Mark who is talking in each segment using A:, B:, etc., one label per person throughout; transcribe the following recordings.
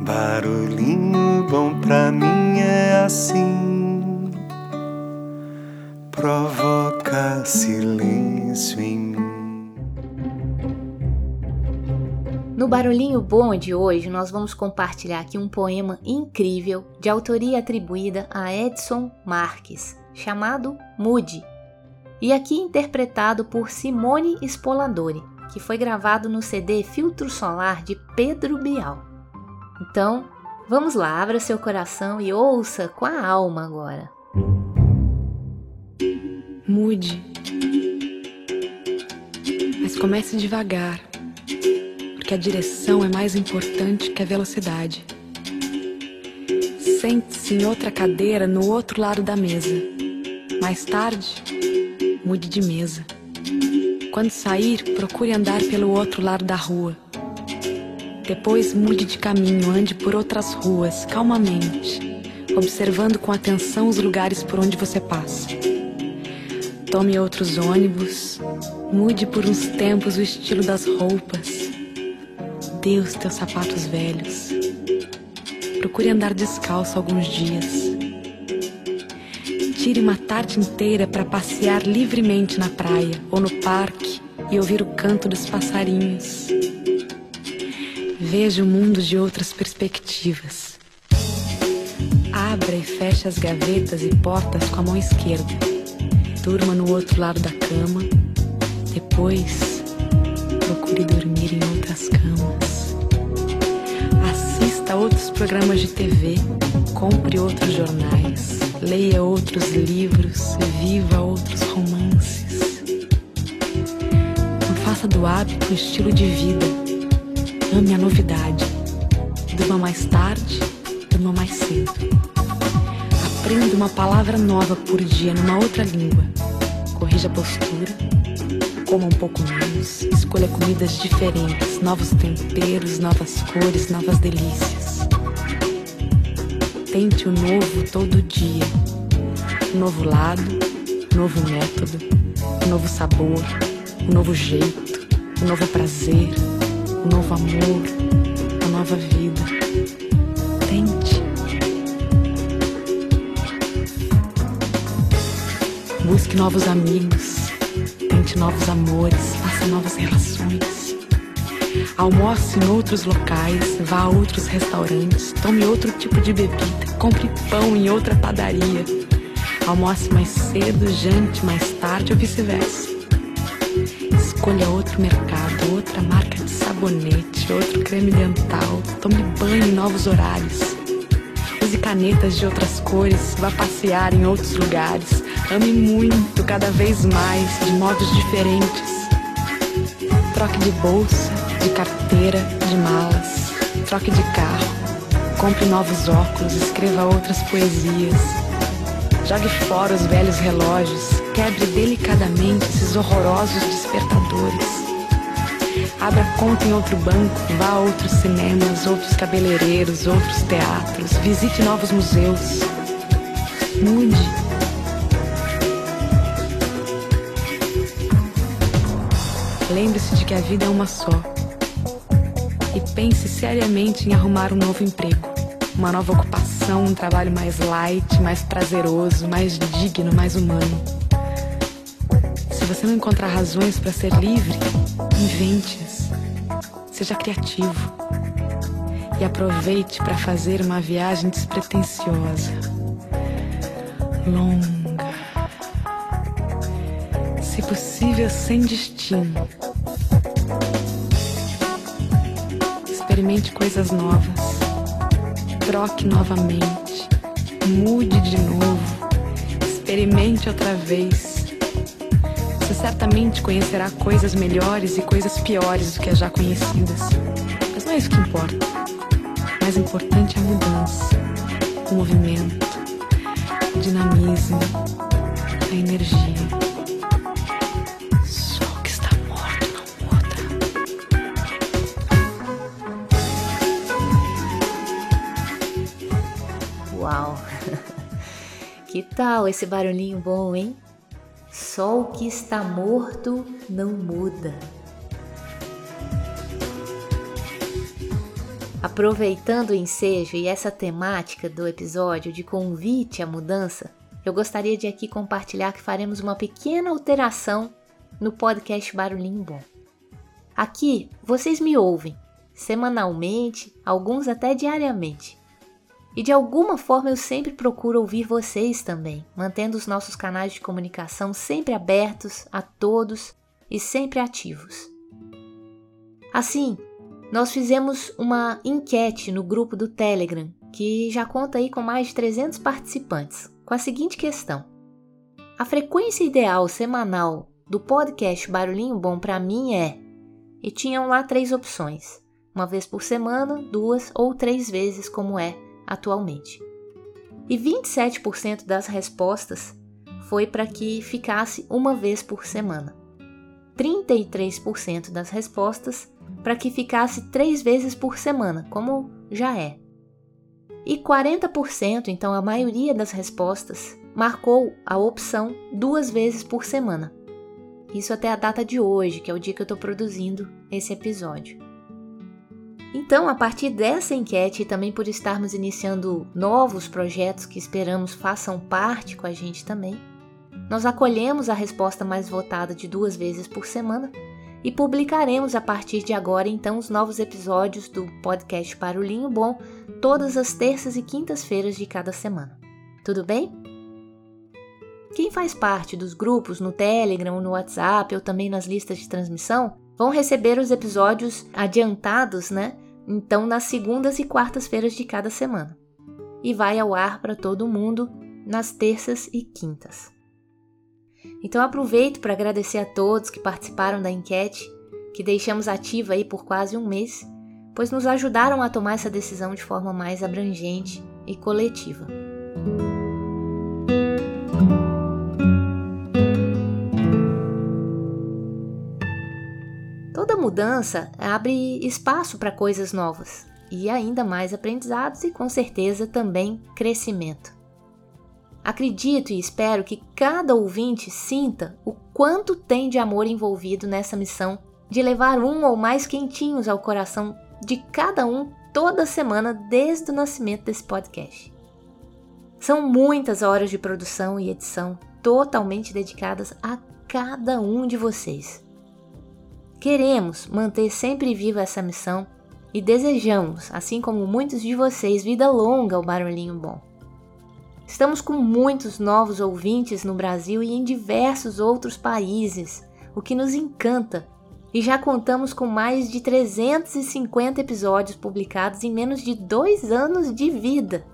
A: Barulhinho bom pra mim é assim, provoca silêncio em mim.
B: No Barulhinho Bom de hoje, nós vamos compartilhar aqui um poema incrível de autoria atribuída a Edson Marques, chamado Mude, e aqui interpretado por Simone Spoladori, que foi gravado no CD Filtro Solar de Pedro Bial. Então, vamos lá, abra seu coração e ouça com a alma agora.
C: Mude. Mas comece devagar, porque a direção é mais importante que a velocidade. Sente-se em outra cadeira no outro lado da mesa. Mais tarde, mude de mesa. Quando sair, procure andar pelo outro lado da rua. Depois mude de caminho, ande por outras ruas, calmamente, observando com atenção os lugares por onde você passa. Tome outros ônibus, mude por uns tempos o estilo das roupas. Dê os teus sapatos velhos. Procure andar descalço alguns dias. Tire uma tarde inteira para passear livremente na praia ou no parque e ouvir o canto dos passarinhos. Veja o mundo de outras perspectivas. Abra e feche as gavetas e portas com a mão esquerda. Durma no outro lado da cama. Depois, procure dormir em outras camas. Assista a outros programas de TV. Compre outros jornais. Leia outros livros. Viva outros romances. Não faça do hábito um estilo de vida. Ame a novidade. Durma mais tarde, durma mais cedo. Aprenda uma palavra nova por dia numa outra língua. Corrija a postura. Coma um pouco menos. Escolha comidas diferentes, novos temperos, novas cores, novas delícias. Tente o novo todo dia. Novo lado, novo método, novo sabor, novo jeito, novo prazer, um novo amor, uma nova vida. Tente. Busque novos amigos, tente novos amores, faça novas relações. Almoce em outros locais, vá a outros restaurantes, tome outro tipo de bebida, compre pão em outra padaria. Almoce mais cedo, jante mais tarde ou vice-versa. Escolha outro mercado, outra marca de sabonete, outro creme dental. Tome banho em novos horários. Use canetas de outras cores, vá passear em outros lugares. Ame muito, cada vez mais, de modos diferentes. Troque de bolsa, de carteira, de malas. Troque de carro. Compre novos óculos, escreva outras poesias. Jogue fora os velhos relógios, quebre delicadamente esses horrorosos despertadores. Abra conta em outro banco, vá a outros cinemas, outros cabeleireiros, outros teatros, visite novos museus. Mude. Lembre-se de que a vida é uma só. E pense seriamente em arrumar um novo emprego, uma nova ocupação, um trabalho mais light, mais prazeroso, mais digno, mais humano. Você não encontrar razões para ser livre, invente-as. Seja criativo. E aproveite para fazer uma viagem despretensiosa, longa, se possível sem destino. Experimente coisas novas, troque novamente, mude de novo, experimente outra vez. Você certamente conhecerá coisas melhores e coisas piores do que as já conhecidas. Mas não é isso que importa. O mais importante é a mudança, o movimento, o dinamismo, a energia. Que
B: tal esse barulhinho bom, hein? Só o que está morto não muda. Aproveitando o ensejo e essa temática do episódio de convite à mudança, eu gostaria de aqui compartilhar que faremos uma pequena alteração no podcast Barulhinho Bom. Aqui vocês me ouvem semanalmente, alguns até diariamente. E de alguma forma eu sempre procuro ouvir vocês também, mantendo os nossos canais de comunicação sempre abertos a todos e sempre ativos. Assim, nós fizemos uma enquete no grupo do Telegram, que já conta aí com mais de 300 participantes, com a seguinte questão: A frequência ideal semanal do podcast Barulhinho Bom para mim é. E tinham lá três opções: uma vez por semana, duas ou três vezes, como é atualmente. E 27% das respostas foi para que ficasse uma vez por semana. 33% das respostas para que ficasse três vezes por semana, como já é. E 40%, então a maioria das respostas, marcou a opção duas vezes por semana. Isso até a data de hoje, que é o dia que eu estou produzindo esse episódio. Então, a partir dessa enquete e também por estarmos iniciando novos projetos que esperamos façam parte com a gente também, nós acolhemos a resposta mais votada de duas vezes por semana e publicaremos a partir de agora então os novos episódios do podcast Barulhinho Bom todas as terças e quintas-feiras de cada semana. Tudo bem? Quem faz parte dos grupos no Telegram, no WhatsApp ou também nas listas de transmissão vão receber os episódios adiantados, né? Então nas segundas e quartas-feiras de cada semana. E vai ao ar para todo mundo nas terças e quintas. Então aproveito para agradecer a todos que participaram da enquete, que deixamos ativa aí por quase um mês, pois nos ajudaram a tomar essa decisão de forma mais abrangente e coletiva. Mudança abre espaço para coisas novas e ainda mais aprendizados e com certeza também crescimento. Acredito e espero que cada ouvinte sinta o quanto tem de amor envolvido nessa missão de levar um ou mais quentinhos ao coração de cada um toda semana desde o nascimento desse podcast. São muitas horas de produção e edição totalmente dedicadas a cada um de vocês. Queremos manter sempre viva essa missão e desejamos, assim como muitos de vocês, vida longa ao Barulhinho Bom. Estamos com muitos novos ouvintes no Brasil e em diversos outros países, o que nos encanta. E já contamos com mais de 350 episódios publicados em menos de dois anos de vida.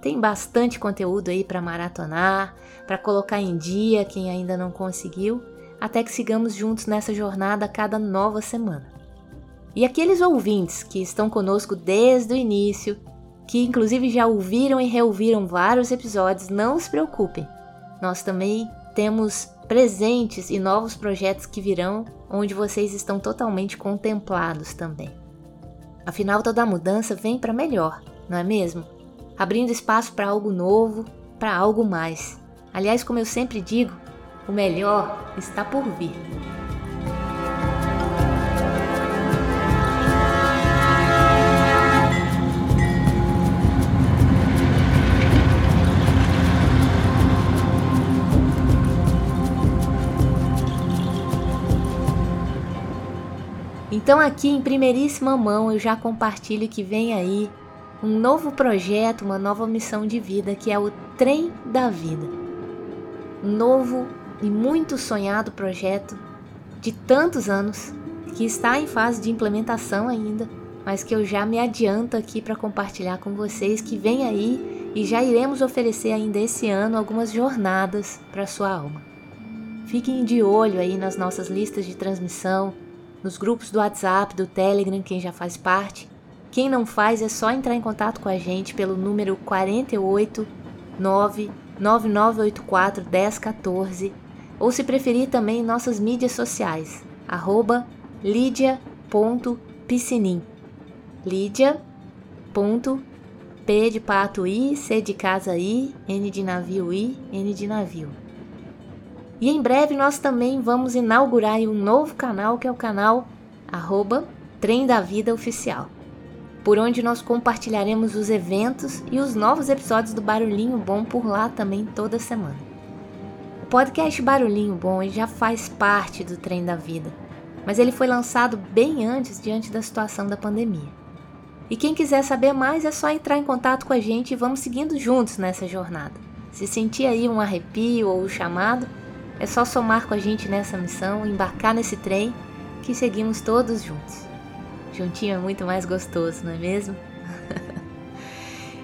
B: Tem bastante conteúdo aí para maratonar, para colocar em dia quem ainda não conseguiu, até que sigamos juntos nessa jornada a cada nova semana. E aqueles ouvintes que estão conosco desde o início que inclusive já ouviram e reouviram vários episódios, não se preocupem. Nós também temos presentes e novos projetos que virão, onde vocês estão totalmente contemplados também. Afinal, toda mudança vem para melhor, não é mesmo? Abrindo espaço para algo novo, para algo mais. Aliás, como eu sempre digo, o melhor está por vir. Então, aqui em primeiríssima mão, eu já compartilho que vem aí um novo projeto, uma nova missão de vida que é o Trem da Vida. Um novo e muito sonhado projeto de tantos anos que está em fase de implementação ainda, mas que eu já me adianto aqui para compartilhar com vocês que vem aí e já iremos oferecer ainda esse ano algumas jornadas para sua alma. Fiquem de olho aí nas nossas listas de transmissão, nos grupos do WhatsApp, do Telegram, quem já faz parte. Quem não faz é só entrar em contato com a gente pelo número 48 99984 1014 ou se preferir também nossas mídias sociais, arroba lidia.piscinim Lídia. P de pato I, C de casa I, N de navio I, N de navio. E em breve nós também vamos inaugurar um novo canal que é o canal arroba Trem da Vida Oficial, por onde nós compartilharemos os eventos e os novos episódios do Barulhinho Bom por lá também toda semana. O podcast Barulhinho Bom já faz parte do Trem da Vida, mas ele foi lançado bem antes diante da situação da pandemia. E quem quiser saber mais é só entrar em contato com a gente e vamos seguindo juntos nessa jornada. Se sentir aí um arrepio ou um chamado, é só somar com a gente nessa missão, embarcar nesse trem que seguimos todos juntos. Juntinho é muito mais gostoso, não é mesmo?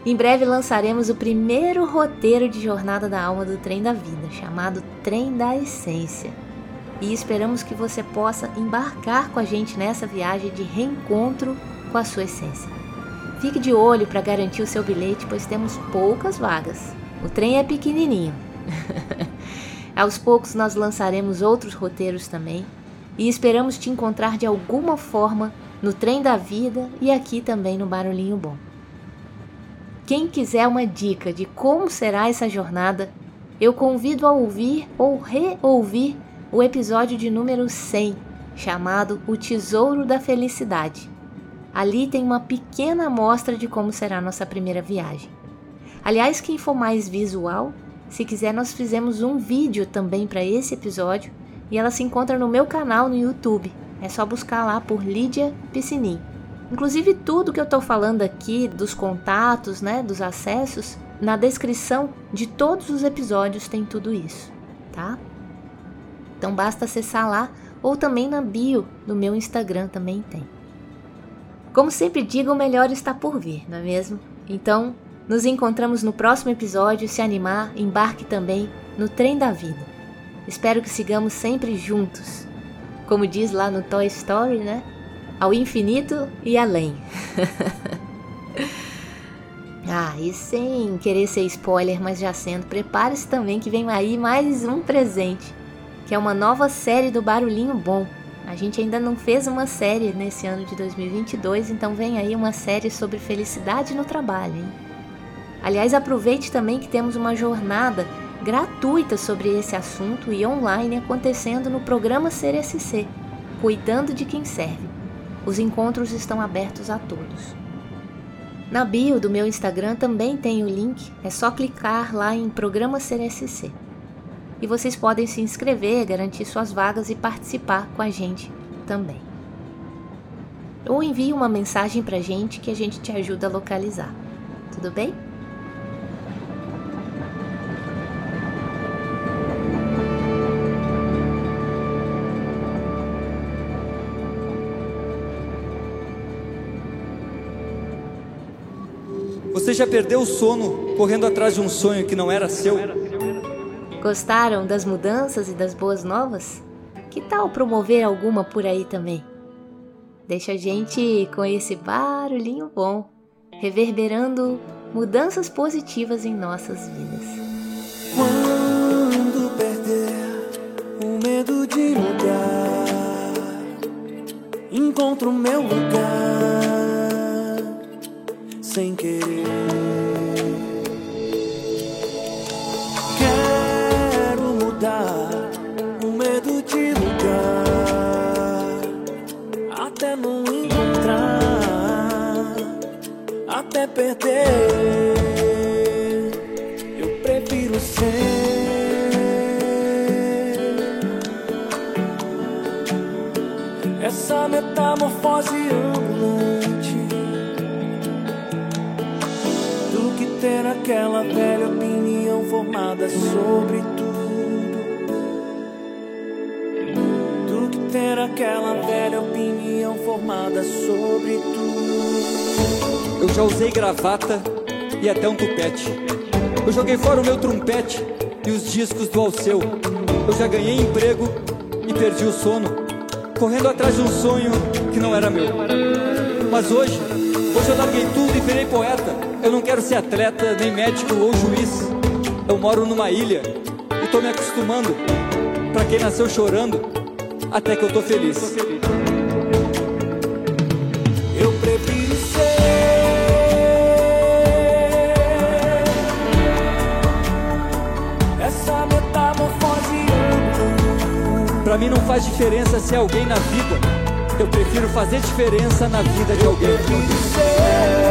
B: Em breve lançaremos o primeiro roteiro de Jornada da Alma do Trem da Vida, chamado Trem da Essência. E esperamos que você possa embarcar com a gente nessa viagem de reencontro com a sua essência. Fique de olho para garantir o seu bilhete, pois temos poucas vagas. O trem é pequenininho. Aos poucos nós lançaremos outros roteiros também e esperamos te encontrar de alguma forma no trem da vida e aqui também no Barulhinho Bom. Quem quiser uma dica de como será essa jornada, eu convido a ouvir ou reouvir o episódio de número 100, chamado O Tesouro da Felicidade. Ali tem uma pequena amostra de como será nossa primeira viagem. Aliás, quem for mais visual, se quiser, nós fizemos um vídeo também para esse episódio e ela se encontra no meu canal no YouTube. É só buscar lá por Lídia Piscinin. Inclusive tudo que eu estou falando aqui dos contatos, né, dos acessos, na descrição de todos os episódios tem tudo isso, tá? Então basta acessar lá ou também na bio do meu Instagram também tem. Como sempre digo, o melhor está por vir, não é mesmo? Então, nos encontramos no próximo episódio. Se animar, embarque também no trem da vida. Espero que sigamos sempre juntos. Como diz lá no Toy Story, né? Ao infinito e além. ah, e sem querer ser spoiler, mas já sendo, prepare-se também que vem aí mais um presente, que é uma nova série do Barulhinho Bom. A gente ainda não fez uma série nesse ano de 2022, então vem aí uma série sobre felicidade no trabalho, hein? Aliás, aproveite também que temos uma jornada gratuita sobre esse assunto e online acontecendo no programa CRSC, Cuidando de Quem Serve. Os encontros estão abertos a todos. Na bio do meu Instagram também tem o link, é só clicar lá em Programa CRSC. E vocês podem se inscrever, garantir suas vagas e participar com a gente também. Ou envie uma mensagem para a gente que a gente te ajuda a localizar. Tudo bem?
A: Você já perdeu o sono correndo atrás de um sonho que não era seu?
B: Gostaram das mudanças e das boas novas? Que tal promover alguma por aí também? Deixa a gente com esse barulhinho bom, reverberando mudanças positivas em nossas vidas.
D: Quando perder o medo de mudar, encontro meu lugar sem querer. Quero mudar o medo de lugar até não encontrar, até perder. Eu prefiro ser. Essa metamorfose ambulante ter aquela velha opinião formada sobre tudo. Do que ter aquela velha opinião formada sobre tudo.
A: Eu já usei gravata e até um tupete. Eu joguei fora o meu trompete e os discos do Alceu. Eu já ganhei emprego e perdi o sono, correndo atrás de um sonho que não era meu. Mas hoje, hoje eu larguei tudo e virei poeta. Eu não quero ser atleta, nem médico ou juiz. Eu moro numa ilha e tô me acostumando. Pra quem nasceu chorando, até que eu tô feliz.
D: Eu prefiro ser essa metamorfose.
A: Pra mim não faz diferença se é alguém na vida Eu prefiro fazer diferença na vida de alguém.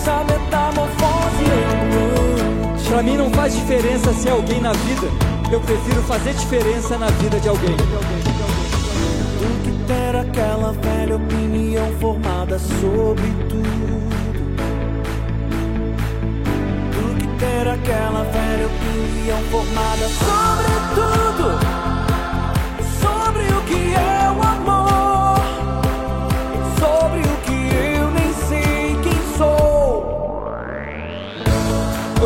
D: Essa metamorfose.
A: Pra mim não faz diferença ser alguém na vida. Eu prefiro fazer diferença na vida de alguém.
D: Do que ter aquela velha opinião formada sobre tudo. Do que ter aquela velha opinião formada sobre tudo.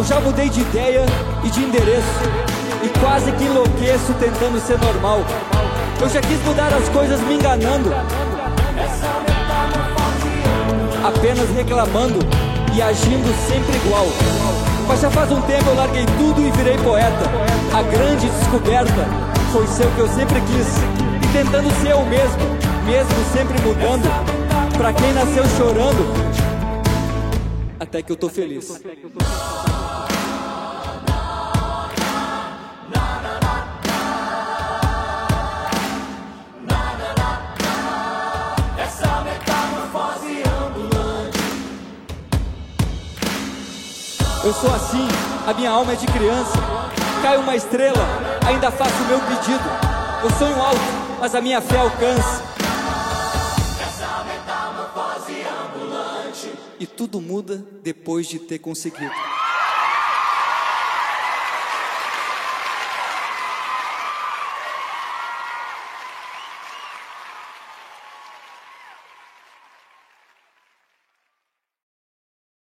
D: Eu
A: já mudei de ideia e de endereço. E quase que enlouqueço tentando ser normal. Eu já quis mudar as coisas me enganando. Apenas reclamando e agindo sempre igual. Mas já faz um tempo eu larguei tudo e virei poeta. A grande descoberta foi ser o que eu sempre quis. E tentando ser eu mesmo, mesmo sempre mudando. Pra quem nasceu chorando, até que eu tô feliz. Eu sou assim, a minha alma é de criança. Cai uma estrela, ainda faço o meu pedido. Eu sonho alto, mas a minha fé alcança. E tudo muda depois de ter conseguido.